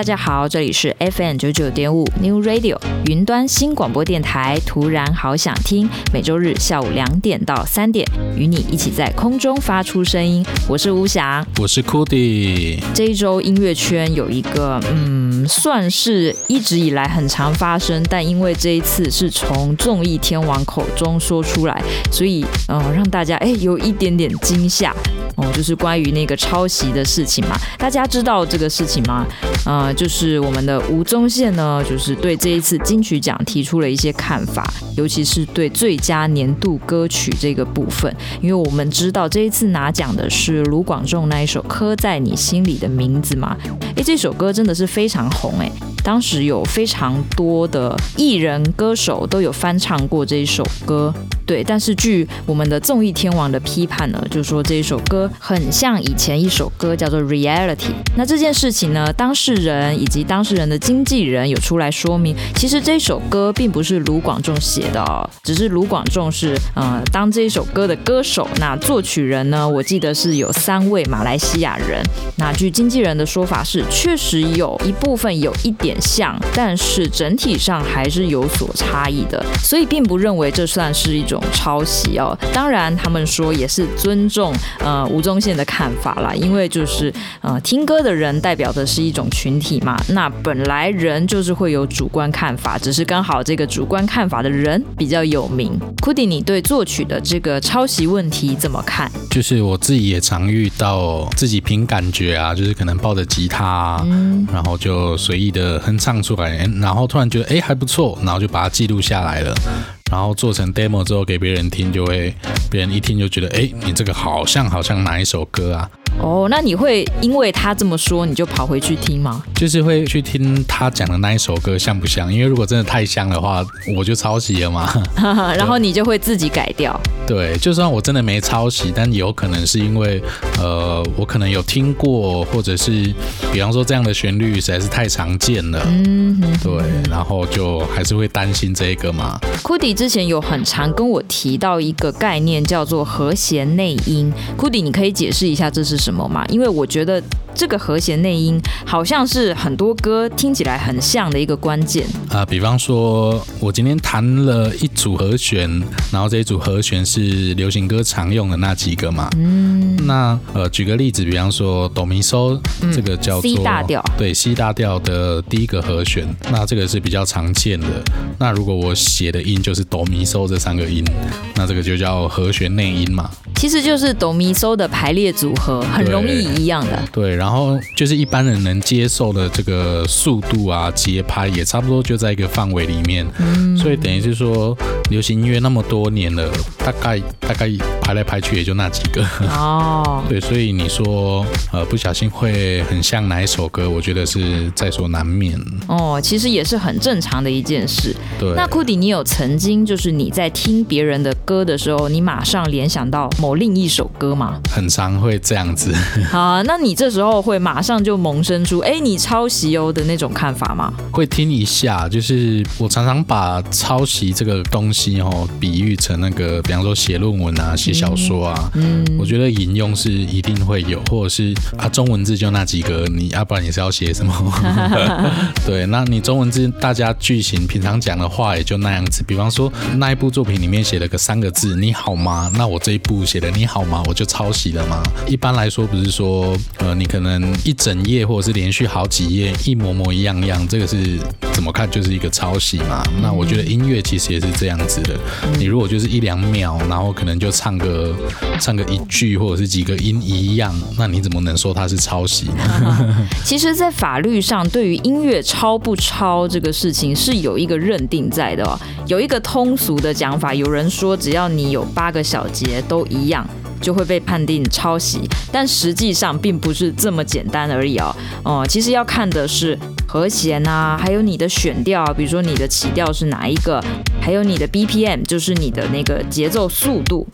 大家好，这里是 FM 九九点五 New Radio 云端新广播电台。突然好想听，每周日下午两点到三点，与你一起在空中发出声音。我是吴翔，我是 Cody。这一周音乐圈有一个，嗯，算是一直以来很常发生，但因为这一次是从综艺天王口中说出来，所以，嗯，让大家哎有一点点惊吓。哦，就是关于那个抄袭的事情嘛，大家知道这个事情吗？呃，就是我们的吴宗宪呢，就是对这一次金曲奖提出了一些看法，尤其是对最佳年度歌曲这个部分，因为我们知道这一次拿奖的是卢广仲那一首《刻在你心里的名字》嘛，诶，这首歌真的是非常红诶，当时有非常多的艺人歌手都有翻唱过这一首歌。对，但是据我们的综艺天王的批判呢，就说这一首歌很像以前一首歌叫做《Reality》。那这件事情呢，当事人以及当事人的经纪人有出来说明，其实这首歌并不是卢广仲写的哦，只是卢广仲是呃当这一首歌的歌手。那作曲人呢，我记得是有三位马来西亚人。那据经纪人的说法是，确实有一部分有一点像，但是整体上还是有所差异的，所以并不认为这算是一种。抄袭哦，当然他们说也是尊重呃吴宗宪的看法啦，因为就是呃听歌的人代表的是一种群体嘛，那本来人就是会有主观看法，只是刚好这个主观看法的人比较有名。Cody，你对作曲的这个抄袭问题怎么看？就是我自己也常遇到，自己凭感觉啊，就是可能抱着吉他啊，然后就随意的哼唱出来，然后突然觉得哎还不错，然后就把它记录下来了。然后做成 demo 之后给别人听，就会别人一听就觉得，哎，你这个好像好像哪一首歌啊？哦，那你会因为他这么说，你就跑回去听吗？就是会去听他讲的那一首歌像不像？因为如果真的太像的话，我就抄袭了嘛。然后你就会自己改掉。对，就算我真的没抄袭，但有可能是因为，呃，我可能有听过，或者是，比方说这样的旋律实在是太常见了。嗯哼，对，然后就还是会担心这个嘛。Cody 之前有很常跟我提到一个概念，叫做和弦内音。Cody，你可以解释一下这是什么吗？因为我觉得。这个和弦内音好像是很多歌听起来很像的一个关键啊、呃。比方说，我今天弹了一组和弦，然后这一组和弦是流行歌常用的那几个嘛。嗯。那呃，举个例子，比方说哆咪嗦，这个叫做、嗯、C 大调，对，C 大调的第一个和弦，那这个是比较常见的。那如果我写的音就是哆咪嗦这三个音，那这个就叫和弦内音嘛。其实就是哆咪嗦的排列组合，很容易一样的。对。对然后就是一般人能接受的这个速度啊，节拍也差不多就在一个范围里面，嗯，所以等于是说，流行音乐那么多年了，大概大概排来排去也就那几个哦，对，所以你说呃不小心会很像哪一首歌，我觉得是在所难免哦，其实也是很正常的一件事。对，那 Cody，你有曾经就是你在听别人的歌的时候，你马上联想到某另一首歌吗？很常会这样子。好，那你这时候。会马上就萌生出哎，你抄袭哦的那种看法吗？会听一下，就是我常常把抄袭这个东西哦，比喻成那个，比方说写论文啊、写小说啊，嗯，我觉得引用是一定会有，或者是啊，中文字就那几个，你要不然你是要写什么？对，那你中文字大家句型平常讲的话也就那样子，比方说那一部作品里面写了个三个字“你好吗”，那我这一部写的“你好吗”，我就抄袭了吗？一般来说，不是说呃，你可能一整页或者是连续好几页一模模一样样，这个是怎么看就是一个抄袭嘛？那我觉得音乐其实也是这样子的。你如果就是一两秒，然后可能就唱个唱个一句或者是几个音一样，那你怎么能说它是抄袭呢？其实，在法律上，对于音乐抄不抄这个事情是有一个认定在的哦。有一个通俗的讲法，有人说只要你有八个小节都一样，就会被判定抄袭。但实际上并不是这么简单而已哦。哦，其实要看的是和弦啊，还有你的选调，啊比如说你的起调是哪一个，还有你的 BPM，就是你的那个节奏速度。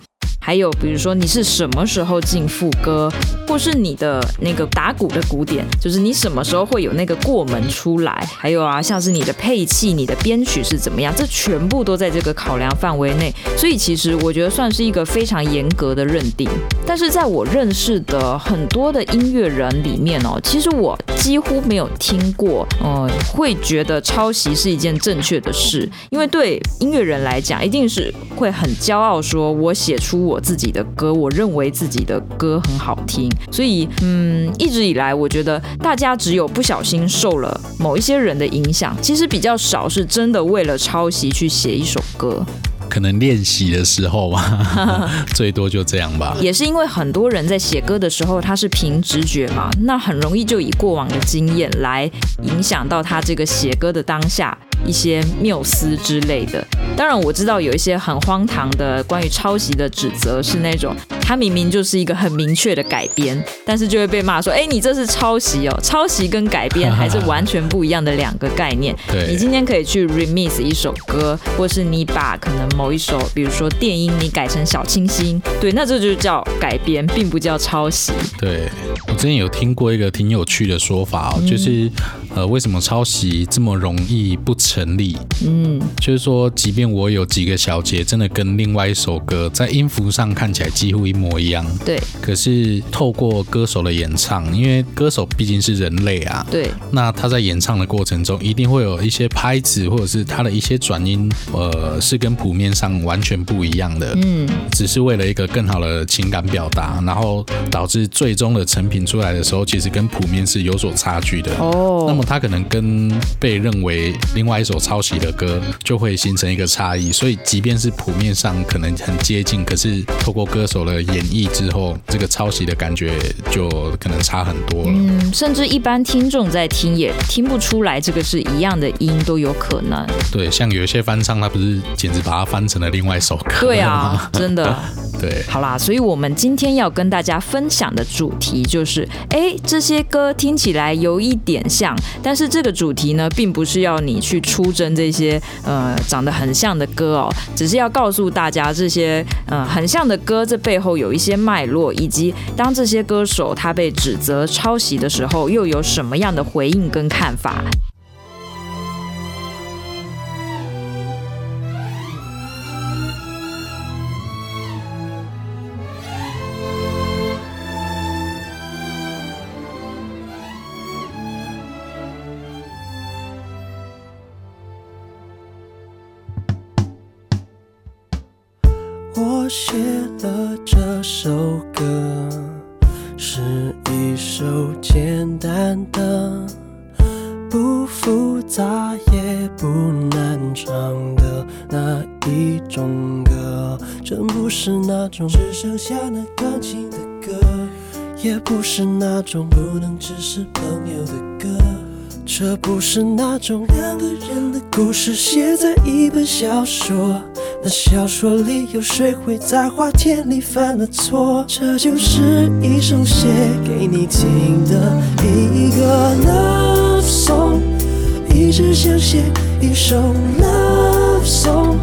还有，比如说你是什么时候进副歌，或是你的那个打鼓的鼓点，就是你什么时候会有那个过门出来？还有啊，像是你的配器、你的编曲是怎么样，这全部都在这个考量范围内。所以其实我觉得算是一个非常严格的认定。但是在我认识的很多的音乐人里面哦，其实我几乎没有听过，呃，会觉得抄袭是一件正确的事。因为对音乐人来讲，一定是会很骄傲，说我写出我。我自己的歌，我认为自己的歌很好听，所以嗯，一直以来我觉得大家只有不小心受了某一些人的影响，其实比较少是真的为了抄袭去写一首歌。可能练习的时候吧，最多就这样吧。也是因为很多人在写歌的时候，他是凭直觉嘛，那很容易就以过往的经验来影响到他这个写歌的当下一些缪斯之类的。当然，我知道有一些很荒唐的关于抄袭的指责，是那种他明明就是一个很明确的改编，但是就会被骂说：“哎，你这是抄袭哦！”抄袭跟改编还是完全不一样的两个概念。对，你今天可以去 remix 一首歌，或是你把可能某一首，比如说电音，你改成小清新，对，那这就叫改编，并不叫抄袭。对，我之前有听过一个挺有趣的说法哦，就是呃，为什么抄袭这么容易不成立？嗯，就是说，即便我有几个小节真的跟另外一首歌在音符上看起来几乎一模一样，对。可是透过歌手的演唱，因为歌手毕竟是人类啊，对。那他在演唱的过程中，一定会有一些拍子或者是他的一些转音，呃，是跟谱面上完全不一样的。嗯。只是为了一个更好的情感表达，然后导致最终的成品出来的时候，其实跟谱面是有所差距的。哦。那么它可能跟被认为另外一首抄袭的歌，就会形成一个差异。所以，即便是谱面上可能很接近，可是透过歌手的演绎之后，这个抄袭的感觉就可能差很多了。嗯，甚至一般听众在听也听不出来这个是一样的音都有可能。对，像有一些翻唱，他不是简直把它翻成了另外一首歌。对啊，真的。对，好啦，所以我们今天要跟大家分享的主题就是，哎，这些歌听起来有一点像，但是这个主题呢，并不是要你去出征这些呃长得很像的歌哦，只是要告诉大家这些呃很像的歌，这背后有一些脉络，以及当这些歌手他被指责抄袭的时候，又有什么样的回应跟看法。唱的那一种歌。真不是那种只剩下那钢琴的歌，也不是那种不能只是朋友的歌。这不是那种两个人的故事，写在一本小说。那小说里有谁会在花田里犯了错？这就是一首写给你听的一个 love song，一直想写一首 love song，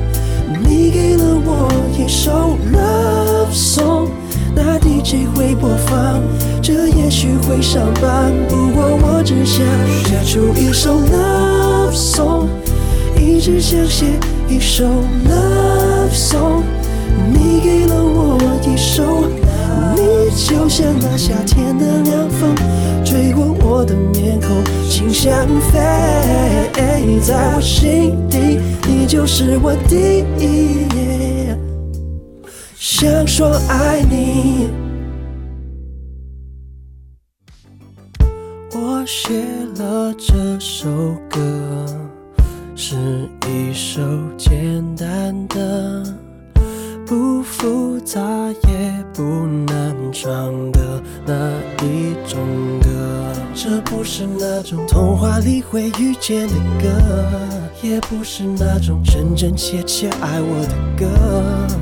你给了我一首 love song，那 DJ 会播放，这也许会上榜，不过我只想写出一首 love song，一直想写。一首 love song，你给了我一首，你就像那夏天的凉风，吹过我的面孔，心像飞，在我心底，你就是我第一。想说爱你。我写了这首歌，是一首简单的。不复杂也不难唱的那一种歌，这不是那种童话里会遇见的歌，也不是那种真真切切爱我的歌，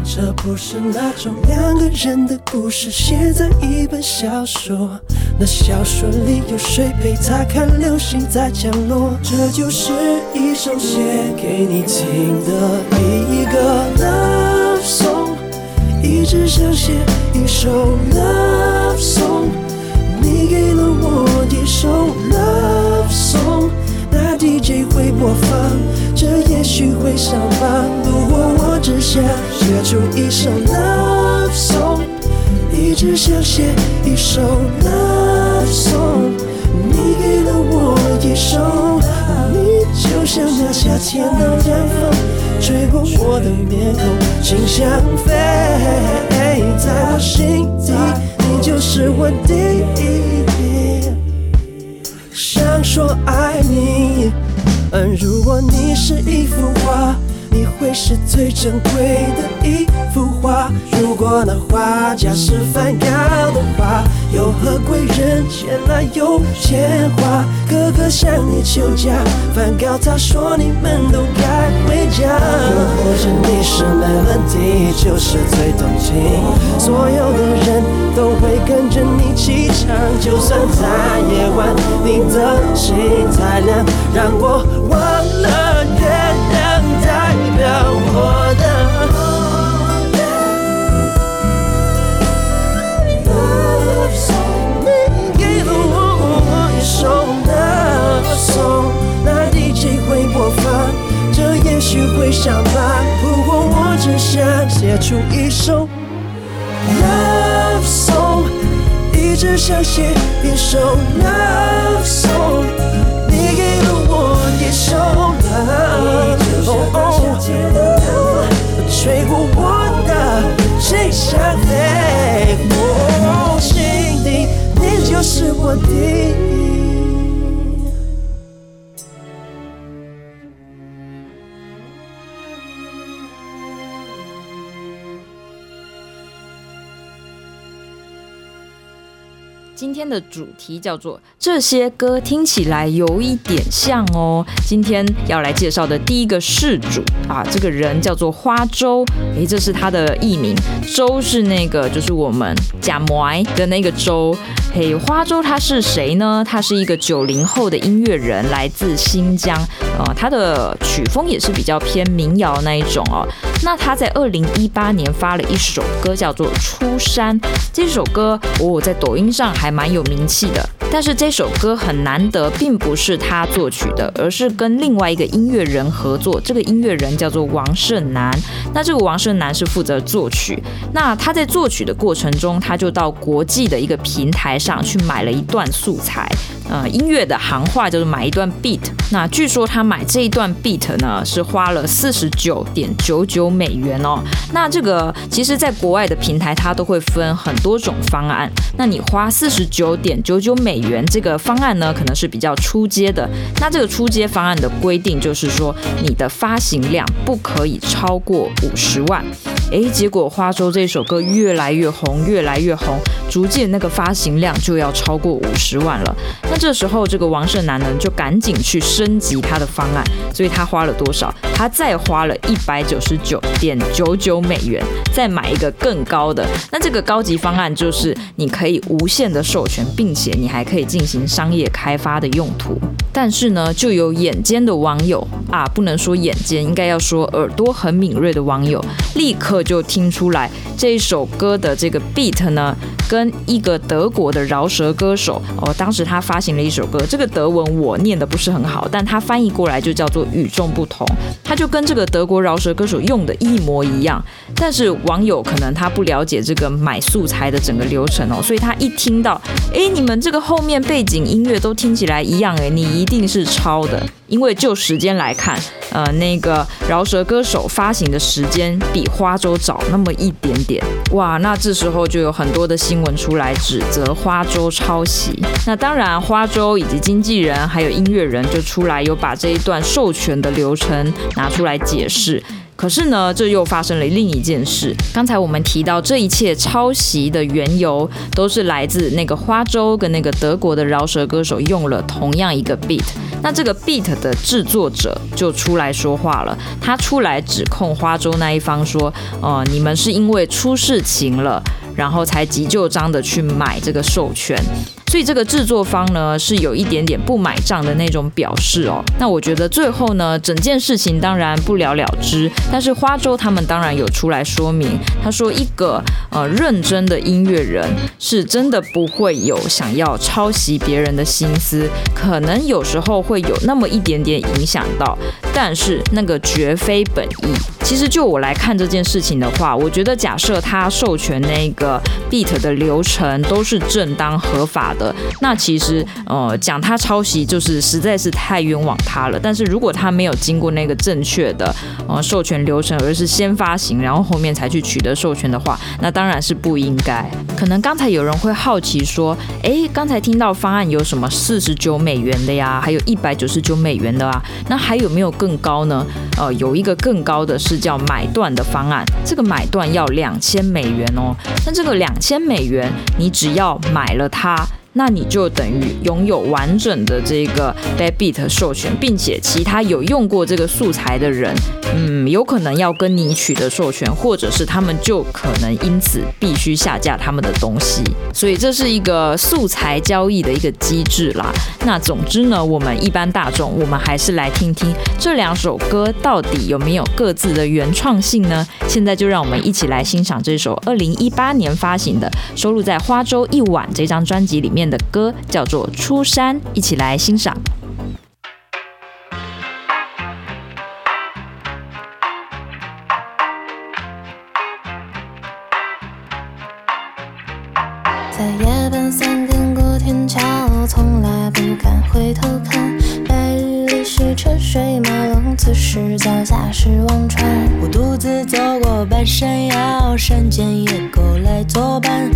这不是那种两个人的故事写在一本小说，那小说里有谁陪他看流星在降落？这就是一首写给你听的首 love song，你给了我一首 love song，那 DJ 会播放，这也许会上榜。不过我只想写出一首 love song，一直想写一首 love song，你给了我一首，你就像那夏天的凉风。吹过我的面孔，心像飞，在我心底，你就是我第一。想说爱你，嗯，如果你是一幅画。你会是最珍贵的一幅画。如果那画家是梵高的话，有何贵人前来有钱花？哥哥向你求嫁，梵高他说你们都该回家。或者你是 melody，就是最动听，所有的人都会跟着你起唱。就算在夜晚，你的心太亮，让我忘了表我的。Love song，你给了我一首 Love song，那 DJ 会播放，这也许会上榜。不过我只想写出一首 Love song，一直想写一首 Love song，一想了。你就我吹过我的天的主题叫做这些歌听起来有一点像哦。今天要来介绍的第一个事主啊，这个人叫做花周，诶，这是他的艺名。周是那个就是我们假模的那个周。嘿，花周他是谁呢？他是一个九零后的音乐人，来自新疆。呃，他的曲风也是比较偏民谣那一种哦。那他在二零一八年发了一首歌，叫做《出山》。这首歌我、哦、在抖音上还蛮有名气的。但是这首歌很难得，并不是他作曲的，而是跟另外一个音乐人合作。这个音乐人叫做王胜男。那这个王胜男是负责作曲。那他在作曲的过程中，他就到国际的一个平台上去买了一段素材。呃，音乐的行话就是买一段 beat。那据说他买这一段 beat 呢，是花了四十九点九九美元哦。那这个其实，在国外的平台，它都会分很多种方案。那你花四十九点九九美元这个方案呢，可能是比较初阶的。那这个初阶方案的规定就是说，你的发行量不可以超过五十万。诶，结果花粥这首歌越来越红，越来越红，逐渐那个发行量就要超过五十万了。那这时候，这个王胜男呢，就赶紧去升级他的方案，所以他花了多少？他再花了一百九十九点九九美元，再买一个更高的。那这个高级方案就是你可以无限的授权，并且你还可以进行商业开发的用途。但是呢，就有眼尖的网友啊，不能说眼尖，应该要说耳朵很敏锐的网友，立刻就听出来这一首歌的这个 beat 呢，跟一个德国的饶舌歌手哦，当时他发行了一首歌，这个德文我念的不是很好，但他翻译过来就叫做与众不同，他就跟这个德国饶舌歌手用的一模一样。但是网友可能他不了解这个买素材的整个流程哦，所以他一听到，哎，你们这个后后面背景音乐都听起来一样，哎，你一定是抄的。因为就时间来看，呃，那个饶舌歌手发行的时间比花粥早那么一点点，哇，那这时候就有很多的新闻出来指责花粥抄袭。那当然，花粥以及经纪人还有音乐人就出来有把这一段授权的流程拿出来解释。可是呢，这又发生了另一件事。刚才我们提到，这一切抄袭的缘由都是来自那个花粥跟那个德国的饶舌歌手用了同样一个 beat。那这个 beat 的制作者就出来说话了，他出来指控花粥那一方说：“哦，你们是因为出事情了，然后才急就章的去买这个授权。”所以这个制作方呢，是有一点点不买账的那种表示哦。那我觉得最后呢，整件事情当然不了了之。但是花粥他们当然有出来说明，他说一个呃认真的音乐人是真的不会有想要抄袭别人的心思，可能有时候会有那么一点点影响到，但是那个绝非本意。其实就我来看这件事情的话，我觉得假设他授权那个 beat 的流程都是正当合法的，那其实呃讲他抄袭就是实在是太冤枉他了。但是如果他没有经过那个正确的呃授权流程，而是先发行，然后后面才去取得授权的话，那当然是不应该。可能刚才有人会好奇说，诶，刚才听到方案有什么四十九美元的呀，还有一百九十九美元的啊，那还有没有更高呢？呃，有一个更高的是。叫买断的方案，这个买断要两千美元哦。这个两千美元，你只要买了它。那你就等于拥有完整的这个 Bad Beat 授权，并且其他有用过这个素材的人，嗯，有可能要跟你取得授权，或者是他们就可能因此必须下架他们的东西。所以这是一个素材交易的一个机制啦。那总之呢，我们一般大众，我们还是来听听这两首歌到底有没有各自的原创性呢？现在就让我们一起来欣赏这首二零一八年发行的，收录在《花粥一晚》这张专辑里面。的歌叫做《出山》，一起来欣赏。在夜半三更过天桥，从来不敢回头看。白日里是车水马龙，此时脚下是忘川。我独自走过半山腰，山间野狗来作伴，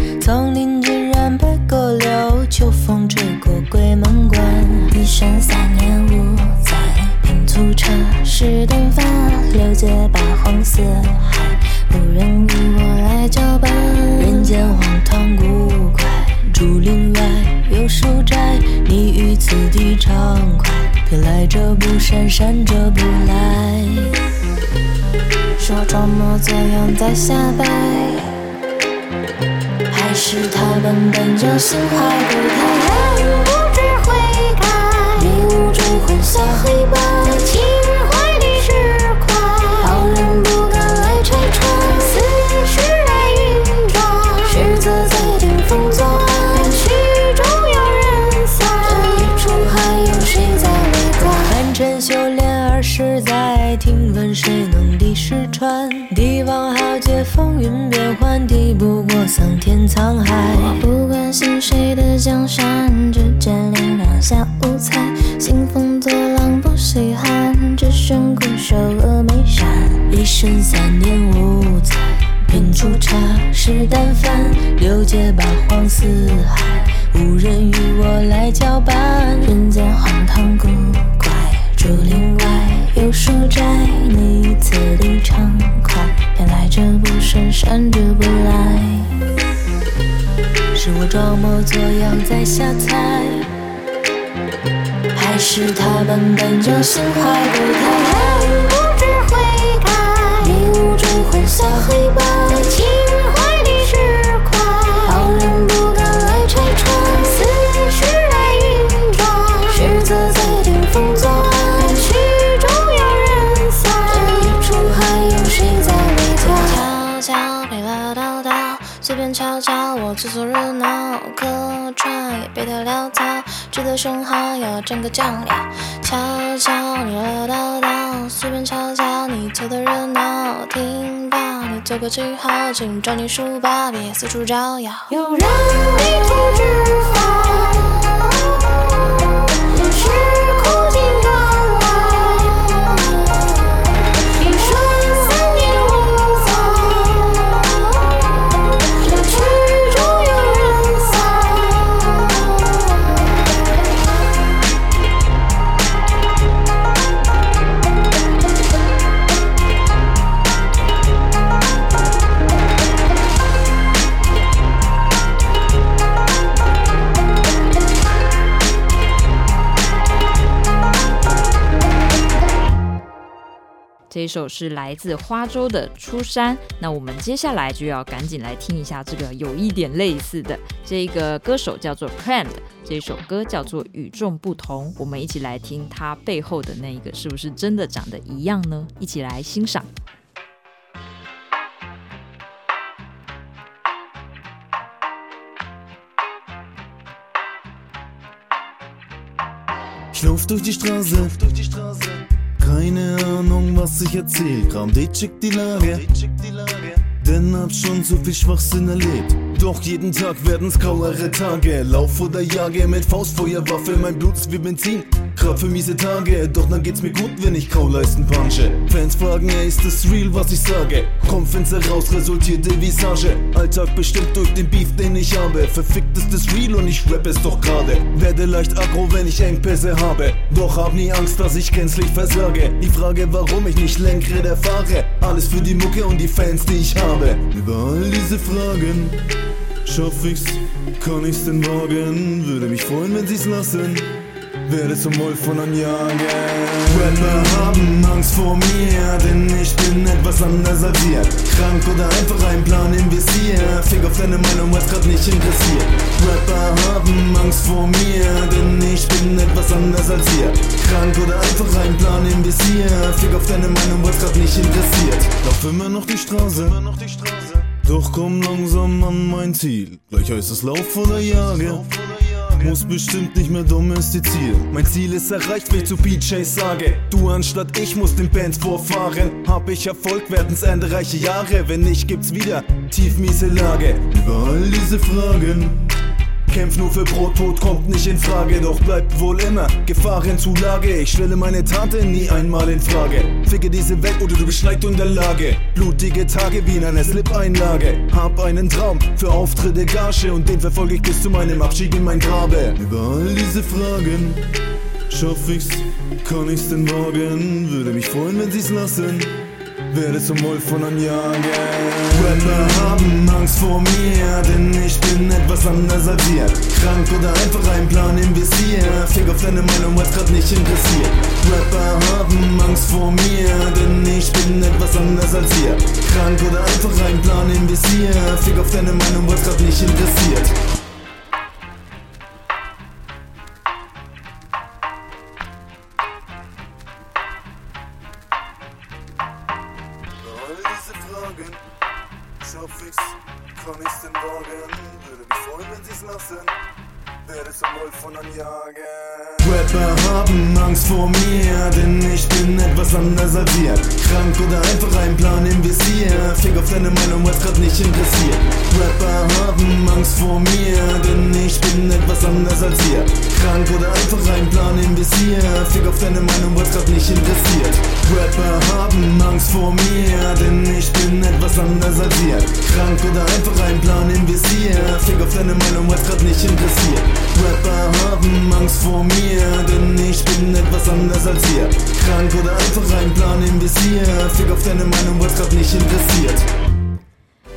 你于此地畅快，偏来者不善，善者不来。说装模作样在瞎掰。还是他本本就心怀不开，人不知悔改，迷雾中混淆黑白，桑田沧海。不关心谁的江山，只见脸两下无猜。兴风作浪不稀罕，只身苦守峨眉山。一生三年五载，品出茶是淡饭。六街八荒四海，无人与我来交伴。人间荒唐古怪，竹林外有书斋。你于此地畅快。偏来者不善，善者不来。是我装模作样在瞎猜，还是他们本就心怀不开？人不知悔改，迷雾中混淆黑白，整个酱料。悄悄你唠叨叨，随便瞧瞧，你凑的热闹，听到你做个记号，请抓你书包，别四处招摇。有人迷途知返，是这一首是来自花粥的《出山》。那我们接下来就要赶紧来听一下这个有一点类似的，这个歌手叫做 Pram，这首歌叫做《与众不同》。我们一起来听它背后的那一个是不是真的长得一样呢？一起来欣赏。keine Ahnung, was ich erzähl. Kram, die checkt die Lage. Denn hab schon so viel Schwachsinn erlebt. Doch jeden Tag werden's grauere Tage. Lauf oder jage mit Faustfeuerwaffe. Mein Blut ist wie Benzin. Grad für miese Tage. Doch dann geht's mir gut, wenn ich Kauleisten punche. Fans fragen, ey, ist das real, was ich sage? Kommt Fenster raus, resultierte Visage. Alltag bestimmt durch den Beef, den ich habe. Verfickt ist das real und ich rap es doch gerade. Werde leicht aggro, wenn ich Engpässe habe. Doch hab nie Angst, dass ich gänzlich versage. Die Frage, warum ich nicht Lenkrad fahre. Alles für die Mucke und die Fans, die ich habe. Über all diese Fragen. Schaff ich's, kann ich's denn wagen? Würde mich freuen, wenn sie's lassen. Werde zum Wolf von einem Jagen. Rapper haben Angst vor mir, denn ich bin etwas anders als ihr. Krank oder einfach ein Plan im Visier. Fick auf deine Meinung, was grad nicht interessiert. Rapper haben Angst vor mir, denn ich bin etwas anders als ihr. Krank oder einfach ein Plan im Visier. Fick auf deine Meinung, was grad nicht interessiert. Lauf immer noch die Straße. Immer noch die Straße. Doch komm langsam an mein Ziel. Gleich heißt es Lauf oder Jage. Muss bestimmt nicht mehr domestizieren. Mein Ziel ist erreicht, wenn ich zu PJs sage. Du anstatt ich muss den Bands vorfahren. Hab ich Erfolg, werden's Ende reiche Jahre. Wenn nicht, gibt's wieder tief miese Lage. Über all diese Fragen kämpf nur für Brot, Tod kommt nicht in Frage, doch bleibt wohl immer Gefahrenzulage. Ich stelle meine Taten nie einmal in Frage. Ficke diese Welt oder du bist leicht in der Lage. Blutige Tage wie in einer Slip-Einlage. Hab einen Traum für Auftritte, Gage und den verfolge ich bis zu meinem Abschied in mein Grabe. Über all diese Fragen schaff ich's, kann ich's denn wagen? Würde mich freuen, wenn sie's lassen werde zum Wolf von einem Jagen. Rapper haben Angst vor mir, denn ich bin etwas anders als ihr. Krank oder einfach ein Plan im Visier. Fick auf deine Meinung, was grad nicht interessiert. Rapper haben Angst vor mir, denn ich bin etwas anders als ihr. Krank oder einfach ein Plan im Visier. Fick auf deine Meinung, was grad nicht interessiert. Sorgen. Schau fix, komm ich den Morgen. Würde mich freuen, wenn sie's lassen. Werde zum Wolf von anjagen. Rapper haben Angst vor mir, denn ich bin etwas anders als ihr. Krank oder einfach ein Plan im Visier. Fick auf deine Meinung, was grad nicht interessiert. Rapper haben Angst vor mir, denn ich bin etwas anders als ihr. Krank oder einfach ein Plan im Visier. Fick auf deine Meinung, was grad nicht interessiert. Rapper haben Angst vor mir, denn ich bin etwas anders als ihr. Krank oder einfach ein Plan im Visier. Fick auf deine Meinung, was grad nicht interessiert. Rapper haben Angst vor mir, denn ich bin etwas anders als ihr. Krank oder einfach ein Plan im Visier. Fick auf deine Meinung, was grad nicht interessiert.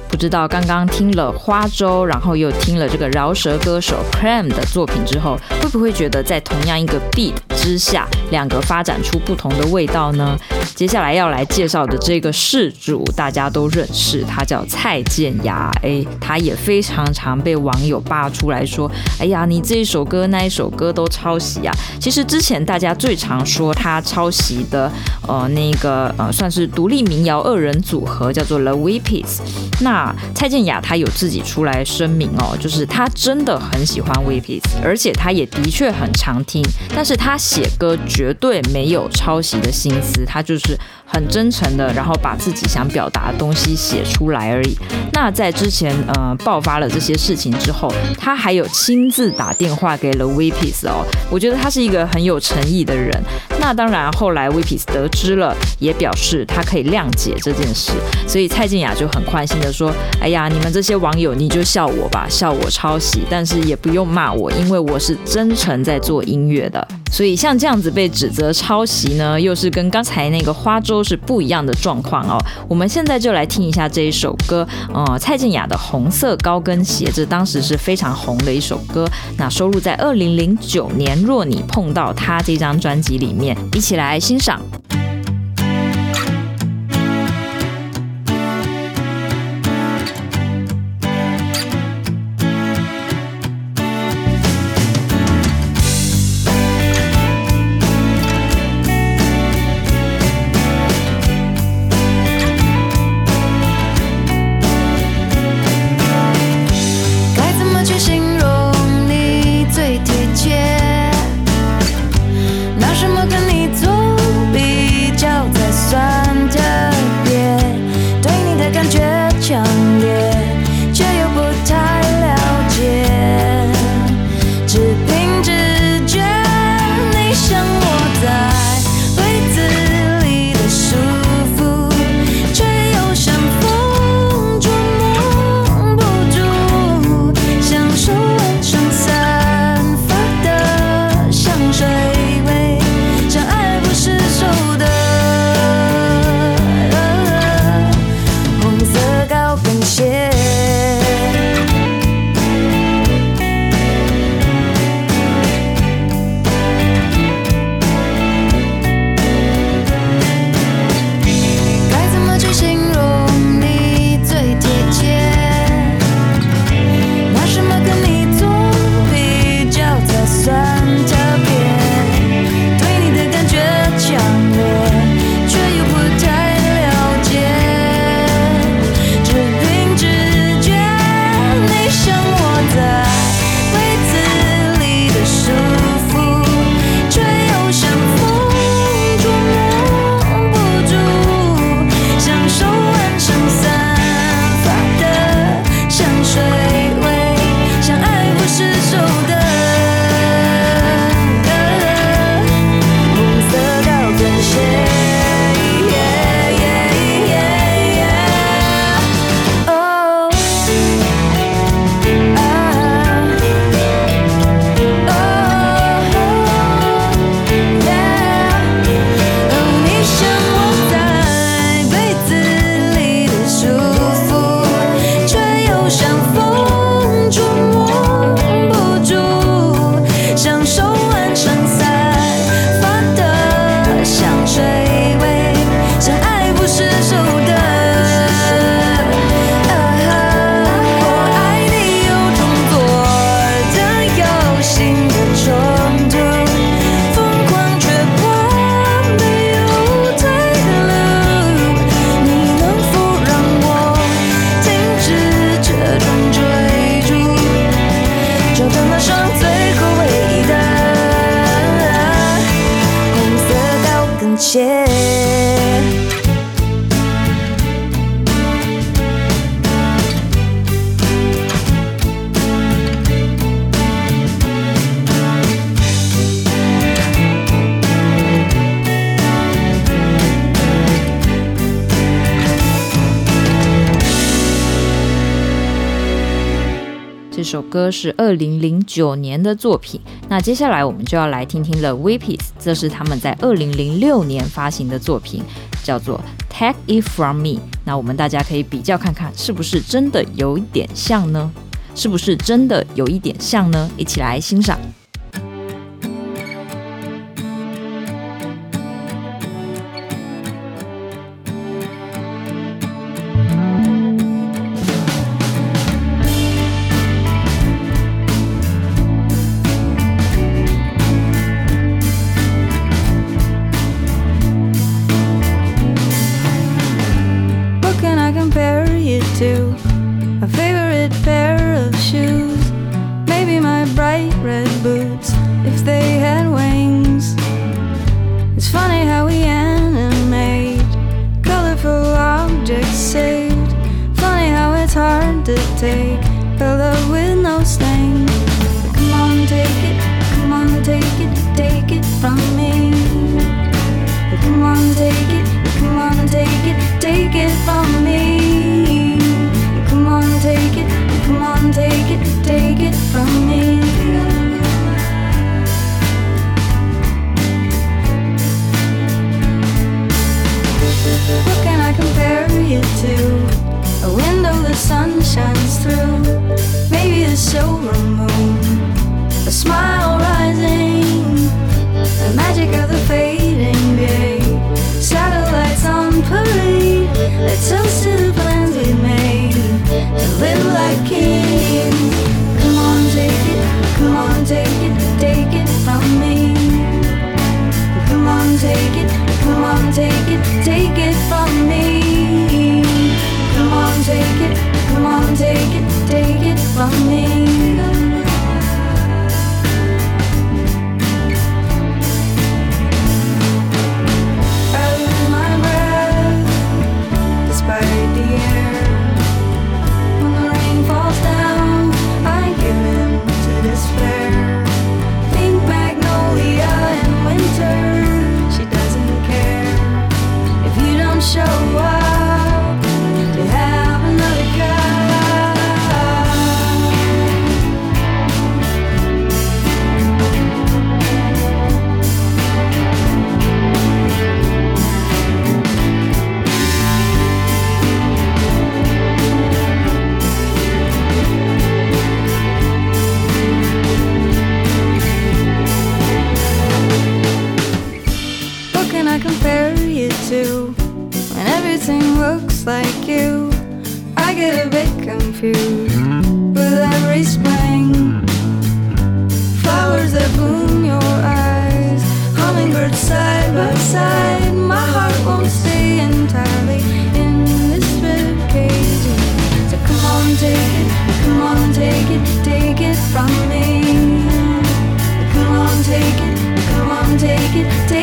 不知道刚刚听了花粥，然后又听了这个饶舌歌手 Pram 的作品之后，会不会觉得在同样一个 beat 之下，两个发展出不同的味道呢？接下来要来介绍的这个事主，大家都认识，他叫蔡健雅。哎，他也非常常被网友扒出来说：“哎呀，你这一首歌那一首歌都抄袭啊！”其实之前大家最常说他抄袭的，呃，那个呃，算是独立民谣二人组合，叫做 The Weepies。那蔡健雅她有自己出来声明哦，就是她真的很喜欢 Weepies，而且她也的确很常听，但是她写歌绝对没有抄袭的心思，她就是。很真诚的，然后把自己想表达的东西写出来而已。那在之前呃爆发了这些事情之后，他还有亲自打电话给了 Weepies 哦，我觉得他是一个很有诚意的人。那当然后来 Weepies 得知了，也表示他可以谅解这件事，所以蔡健雅就很宽心的说：“哎呀，你们这些网友你就笑我吧，笑我抄袭，但是也不用骂我，因为我是真诚在做音乐的。”所以像这样子被指责抄袭呢，又是跟刚才那个花粥。是不一样的状况哦。我们现在就来听一下这一首歌，呃，蔡健雅的《红色高跟鞋》，这当时是非常红的一首歌。那收录在二零零九年《若你碰到他》这张专辑里面，一起来欣赏。首歌是二零零九年的作品。那接下来我们就要来听听 The Weepies，这是他们在二零零六年发行的作品，叫做 Take It From Me。那我们大家可以比较看看，是不是真的有一点像呢？是不是真的有一点像呢？一起来欣赏。take it from me. Come on, take it, come on, take it, take it from me. take it. Take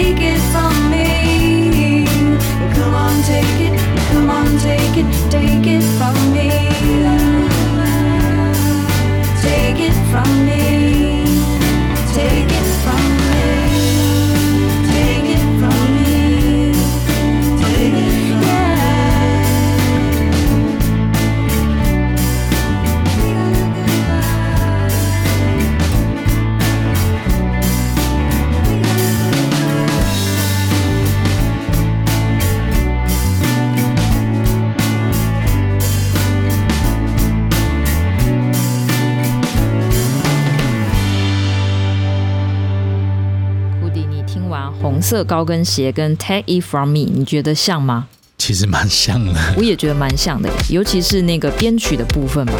色高跟鞋跟 Take It From Me，你觉得像吗？其实蛮像的，我也觉得蛮像的，尤其是那个编曲的部分吧。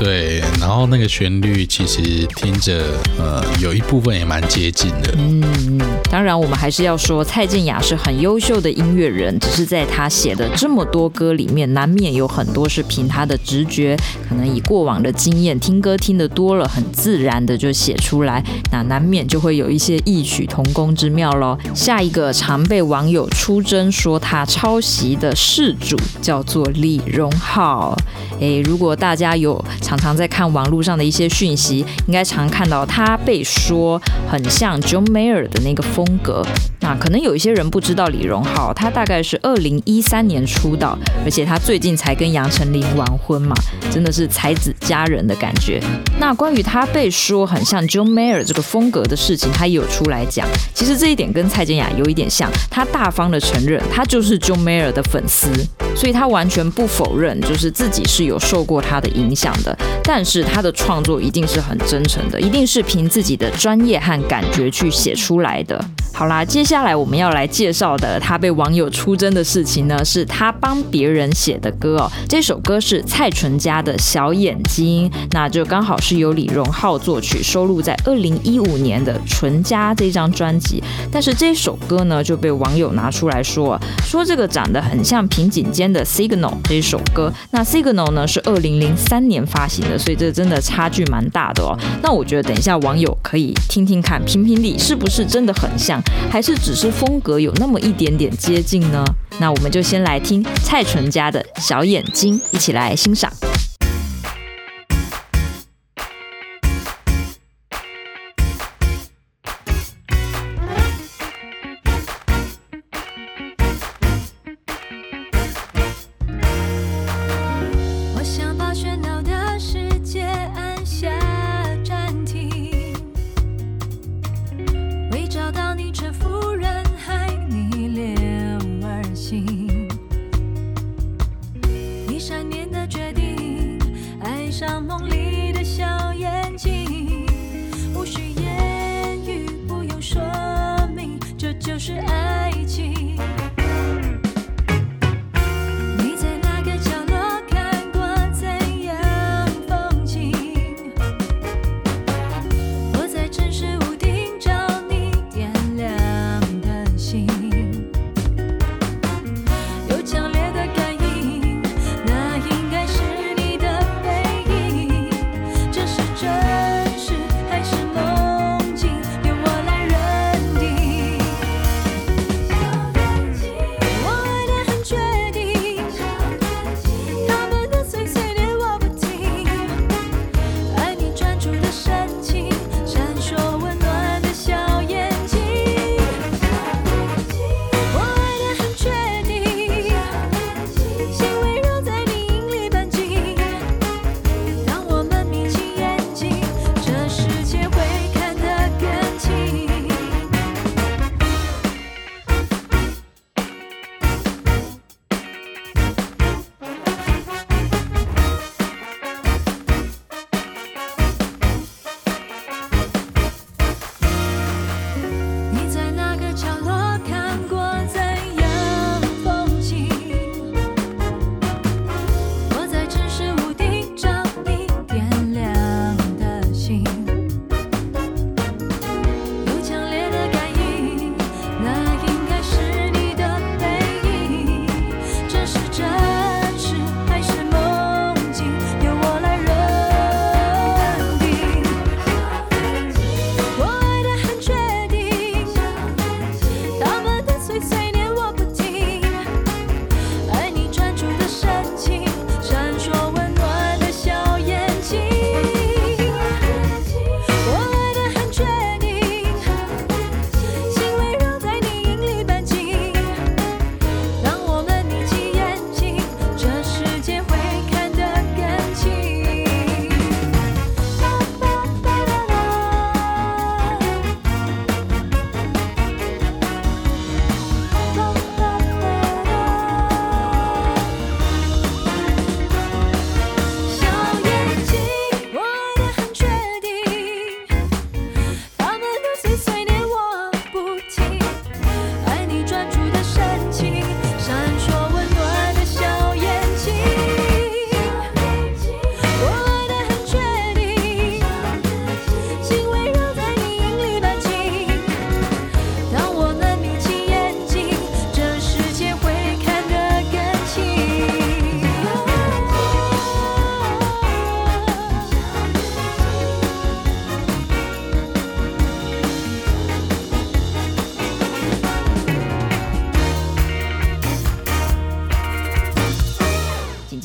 对，然后那个旋律其实听着，呃，有一部分也蛮接近的。嗯，当然我们还是要说蔡健雅是很优秀的音乐人，只是在他写的这么多歌里面，难免有很多是凭他的直觉，可能以过往的经验，听歌听得多了，很自然的就写出来，那难免就会有一些异曲同工之妙喽。下一个常被网友出征说他抄袭的事主叫做李荣浩，诶，如果大家有常常在看网络上的一些讯息，应该常看到他被说很像 John Mayer 的那个风格。那可能有一些人不知道李荣浩，他大概是二零一三年出道，而且他最近才跟杨丞琳完婚嘛，真的是才子佳人的感觉。那关于他被说很像 John Mayer 这个风格的事情，他也有出来讲。其实这一点跟蔡健雅有一点像，他大方的承认他就是 John Mayer 的粉丝，所以他完全不否认，就是自己是有受过他的影响的。但是他的创作一定是很真诚的，一定是凭自己的专业和感觉去写出来的。好啦，接接下来我们要来介绍的他被网友出征的事情呢，是他帮别人写的歌哦。这首歌是蔡淳佳的《小眼睛》，那就刚好是由李荣浩作曲，收录在二零一五年的《淳佳》这张专辑。但是这首歌呢，就被网友拿出来说，说这个长得很像平井坚的《Signal》这首歌。那《Signal》呢是二零零三年发行的，所以这真的差距蛮大的哦。那我觉得等一下网友可以听听看，评评理是不是真的很像。还是只是风格有那么一点点接近呢？那我们就先来听蔡淳佳的小眼睛，一起来欣赏。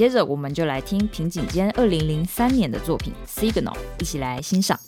接着我们就来听平井坚二零零三年的作品《Signal》，一起来欣赏。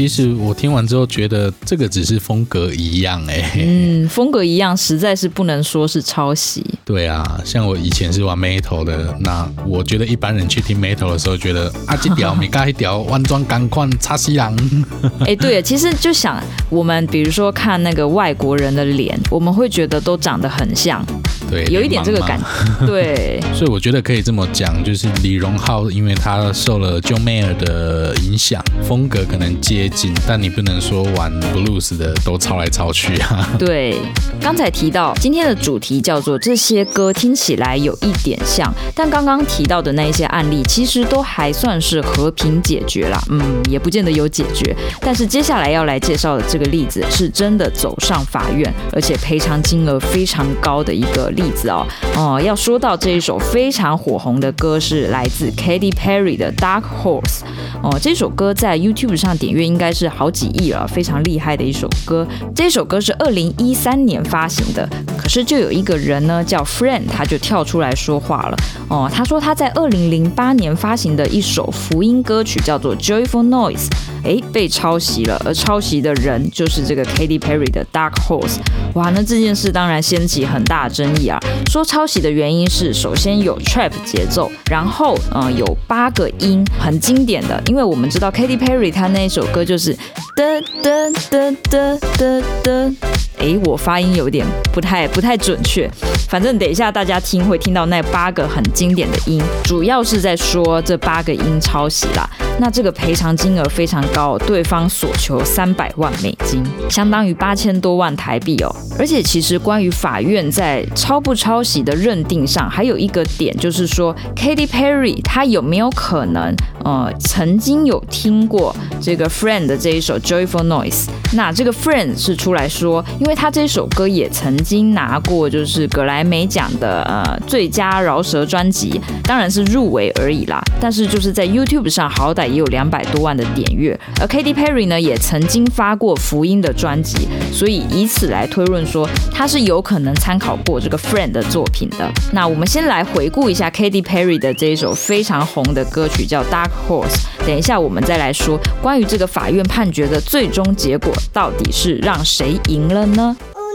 其实我听完之后觉得这个只是风格一样哎、欸，嗯，风格一样，实在是不能说是抄袭。对啊，像我以前是玩 metal 的，那我觉得一般人去听 metal 的时候，觉得啊这条没盖一条弯装钢框插西郎。哎，对，其实就想我们比如说看那个外国人的脸，我们会觉得都长得很像。对，有一点这个感觉，对。所以我觉得可以这么讲，就是李荣浩，因为他受了 John Mayer 的影响，风格可能接近，但你不能说玩 blues 的都抄来抄去啊。对，刚才提到今天的主题叫做这些歌听起来有一点像，但刚刚提到的那一些案例其实都还算是和平解决啦，嗯，也不见得有解决。但是接下来要来介绍的这个例子是真的走上法院，而且赔偿金额非常高的一个例子哦。哦、嗯，要说到这一首非常火红的歌是来自 Katy Perry 的 Dark Horse。哦、嗯，这首歌在在 YouTube 上点阅应该是好几亿了，非常厉害的一首歌。这首歌是二零一三年发行的，可是就有一个人呢叫 Friend，他就跳出来说话了。哦、他说他在二零零八年发行的一首福音歌曲叫做 Joyful Noise，诶，被抄袭了，而抄袭的人就是这个 Katy Perry 的 Dark Horse。哇，那这件事当然掀起很大争议啊。说抄袭的原因是，首先有 Trap 节奏，然后嗯有八个音，很经典的，因为我们知道 Katy Perry 他那一首歌就是噔噔噔噔噔噔。诶，我发音有点不太不太准确，反正等一下大家听会听到那八个很经典的音，主要是在说这八个音抄袭啦。那这个赔偿金额非常高，对方所求三百万美金，相当于八千多万台币哦。而且其实关于法院在抄不抄袭的认定上，还有一个点就是说，Katy Perry 她有没有可能呃曾经有听过这个 Friend 的这一首 Joyful Noise？那这个 Friend 是出来说，因为因为他这首歌也曾经拿过就是格莱美奖的呃最佳饶舌专辑，当然是入围而已啦。但是就是在 YouTube 上好歹也有两百多万的点阅，而 Katy Perry 呢也曾经发过福音的专辑，所以以此来推论说他是有可能参考过这个 Friend 的作品的。那我们先来回顾一下 Katy Perry 的这一首非常红的歌曲叫 Dark Horse，等一下我们再来说关于这个法院判决的最终结果。到底是让谁赢了呢？Oh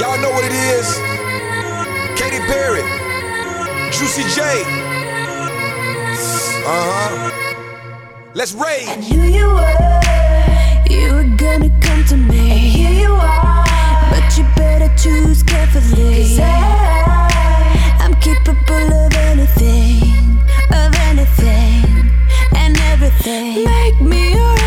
y'all know what it is. Katy Perry, Juicy J. Uh huh. Let's rage. I knew you were, you were gonna come to me. And here you are, but you better choose carefully. Cause I, capable of anything, of anything. and everything. Make me your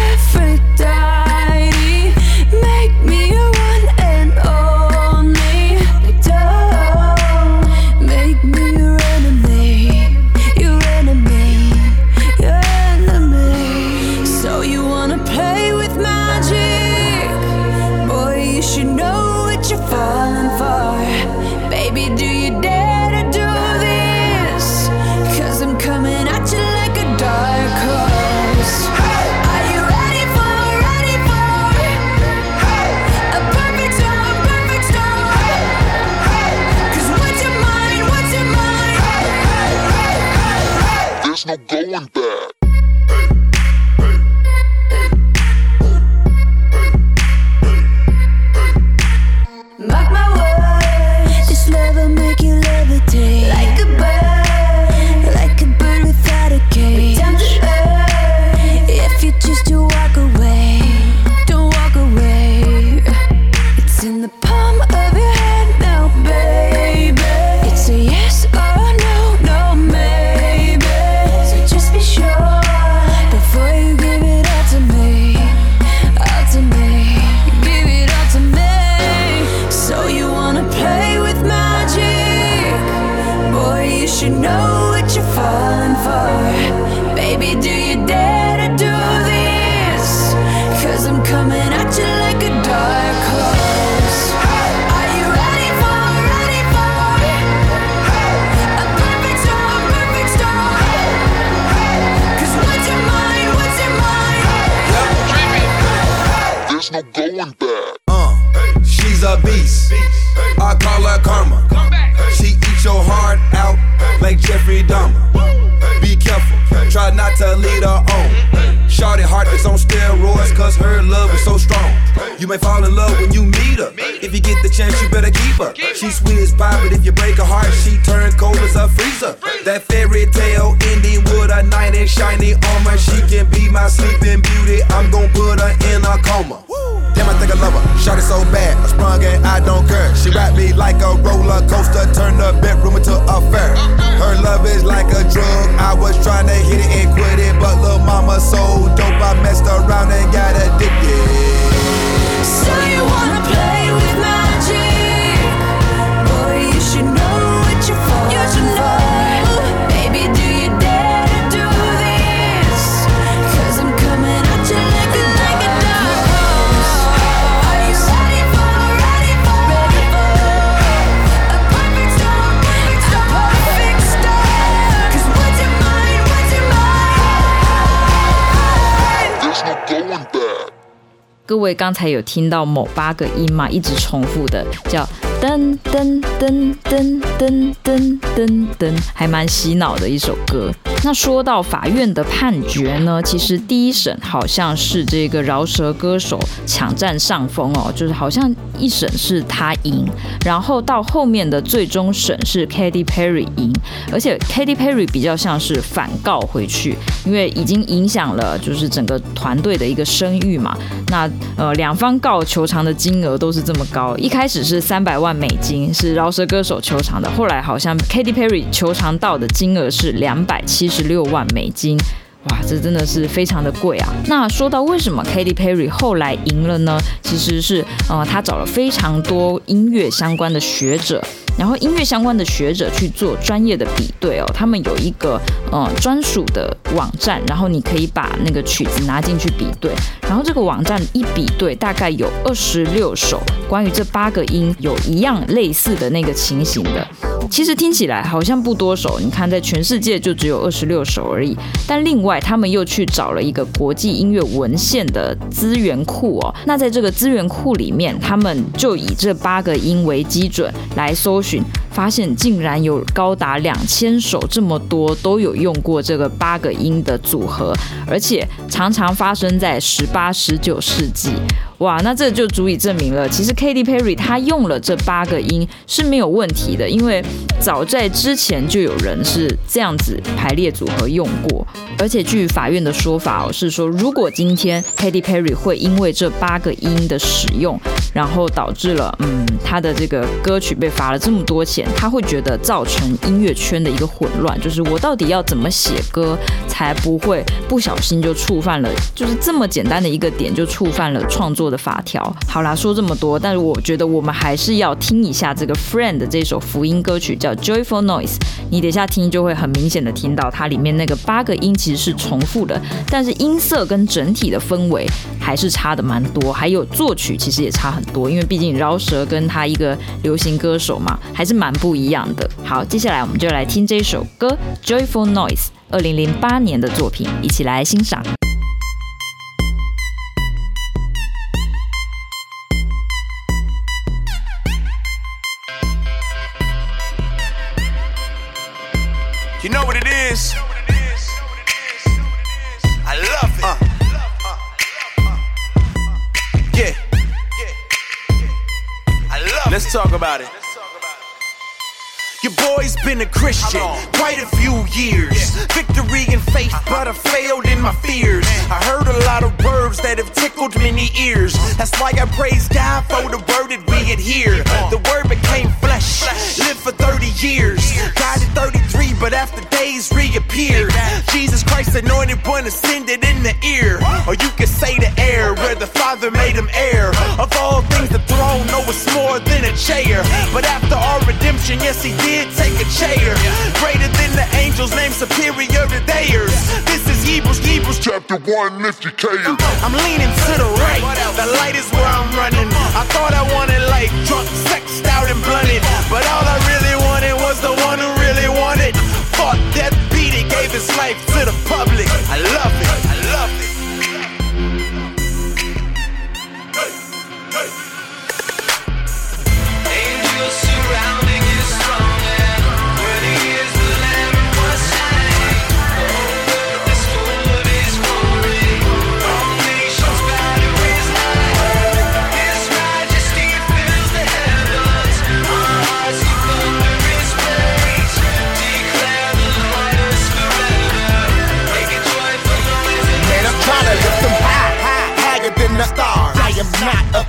not to lead her on. Shorty heart is on steroids, cause her love is so strong. You may fall in love when you meet her. If you get the chance, you better keep her. She sweet as pie, but if you break her heart, she turns cold as a freezer. That fairy tale ending with a knight in shiny armor. She can be my sleeping beauty. I'm gonna put her in a coma. Damn, I think I love her. Shot it so bad, I sprung and I don't care. She wrapped me like a roller coaster, turned the bedroom into a fair. Her love is like a drug. I was trying to hit it and quit it, but little mama so dope, I messed around and got addicted. So you wanna 各位刚才有听到某八个音吗，一直重复的叫噔噔噔噔噔噔噔噔，还蛮洗脑的一首歌。那说到法院的判决呢，其实第一审好像是这个饶舌歌手抢占上风哦，就是好像一审是他赢，然后到后面的最终审是 Katy Perry 赢，而且 Katy Perry 比较像是反告回去，因为已经影响了就是整个团队的一个声誉嘛。那呃两方告求偿的金额都是这么高，一开始是三百万美金是饶舌歌手求偿的，后来好像 Katy Perry 求偿到的金额是两百七十六万美金。哇，这真的是非常的贵啊！那说到为什么 Katy Perry 后来赢了呢？其实是呃，他找了非常多音乐相关的学者，然后音乐相关的学者去做专业的比对哦。他们有一个呃专属的网站，然后你可以把那个曲子拿进去比对，然后这个网站一比对，大概有二十六首关于这八个音有一样类似的那个情形的。其实听起来好像不多首，你看在全世界就只有二十六首而已。但另外他们又去找了一个国际音乐文献的资源库哦。那在这个资源库里面，他们就以这八个音为基准来搜寻，发现竟然有高达两千首这么多都有用过这个八个音的组合，而且常常发生在十八、十九世纪。哇，那这就足以证明了，其实 Katy Perry 她用了这八个音是没有问题的，因为早在之前就有人是这样子排列组合用过，而且据法院的说法哦，是说如果今天 Katy Perry 会因为这八个音的使用，然后导致了嗯他的这个歌曲被罚了这么多钱，他会觉得造成音乐圈的一个混乱，就是我到底要怎么写歌才不会不小心就触犯了，就是这么简单的一个点就触犯了创作的法条。好啦，说这么多，但是我觉得我们还是要听一下这个 Friend 的这首福音歌曲，叫 Joyful Noise。你等一下听就会很明显的听到它里面那个八个音其实是重复的，但是音色跟整体的氛围还是差的蛮多，还有作曲其实也差很多，因为毕竟饶舌跟他一个流行歌手嘛，还是蛮不一样的。好，接下来我们就来听这首歌 Joyful Noise，二零零八年的作品，一起来欣赏。Is? I love it. Uh. Yeah. I love it. Let's talk about it. Your boy's been a Christian quite a few years. Victory in faith, but I failed in my fears. I heard a lot of words that have tickled many ears. That's why I praise God for the word that we adhere. The word became flesh, lived for 30 years. Died at 33, but after days reappeared. Jesus Christ, anointed one, ascended in the ear. Or you could say the air, where the Father made him heir. Of all things, the throne, no, it's more than a chair. But after our redemption, yes, he did take a chair. Greater than the angels, named superior to theirs. This is Hebrews, Hebrews Chapter 1, lift your chair. I'm leaning to the right. The light is where I'm running. I thought I wanted life, drunk, sexed out, and blunted. But all I really wanted was the one who really wanted. Fought death, beat it, gave his life to the public. I love it.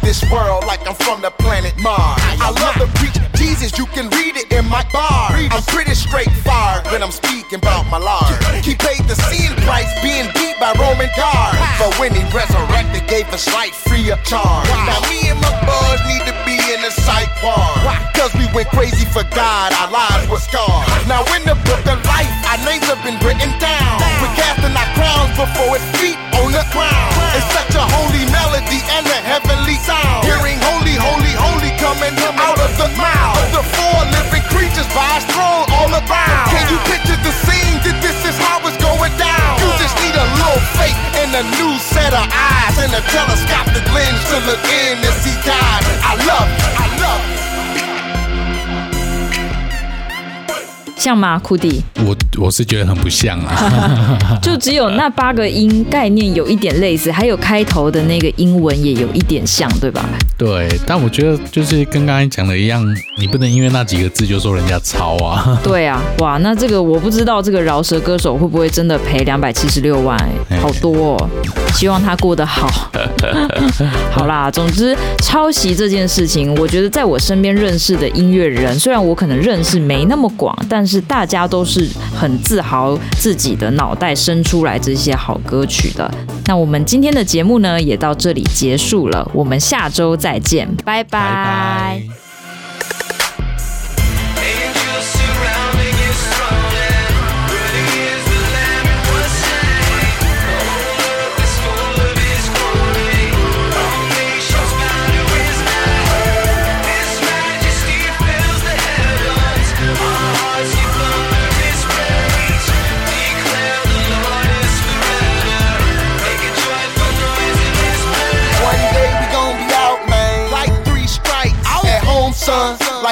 This world like I'm from the planet Mars. I love to preach Jesus, you can read it in my bar. I'm pretty straightforward when I'm speaking about my Lord. He paid the sin price being beat by Roman guards. But when he resurrected, gave us life free of charge. Now me and my boys need to be in the psych ward. Cause we went crazy for God, our lives were scarred. Now in the book of life, our names have been written down. We're casting our crowns before his feet a new set of eyes and a telescopic lens to look in and see God. I love you, 像吗，库迪？我我是觉得很不像啊，就只有那八个音概念有一点类似，还有开头的那个英文也有一点像，对吧？对，但我觉得就是跟刚才讲的一样，你不能因为那几个字就说人家抄啊。对啊，哇，那这个我不知道这个饶舌歌手会不会真的赔两百七十六万、欸，好多哦。希望他过得好。好啦，总之抄袭这件事情，我觉得在我身边认识的音乐人，虽然我可能认识没那么广，但是是大家都是很自豪自己的脑袋生出来这些好歌曲的。那我们今天的节目呢，也到这里结束了，我们下周再见，拜拜。拜拜。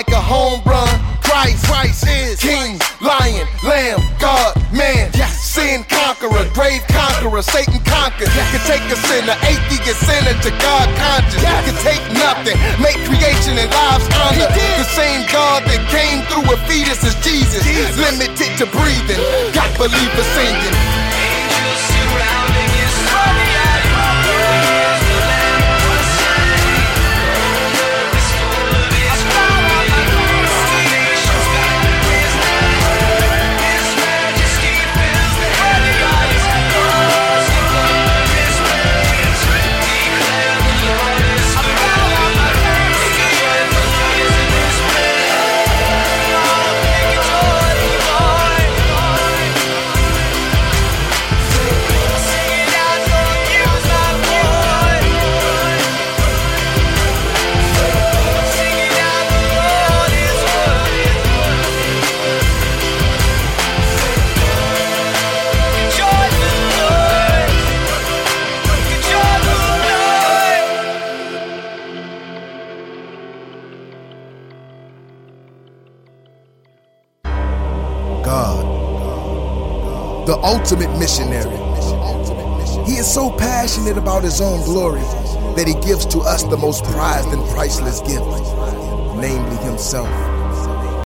Like a home run. Christ, Christ is King, Lion, Lamb, God, man, sin conqueror, grave conqueror, Satan conquered. Can take a sinner, atheist sinner to God conscious. Can take nothing, make creation and lives honor. The same God that came through a fetus is Jesus. Limited to breathing, got believers singing. The ultimate missionary. He is so passionate about his own glory that he gives to us the most prized and priceless gift, namely himself.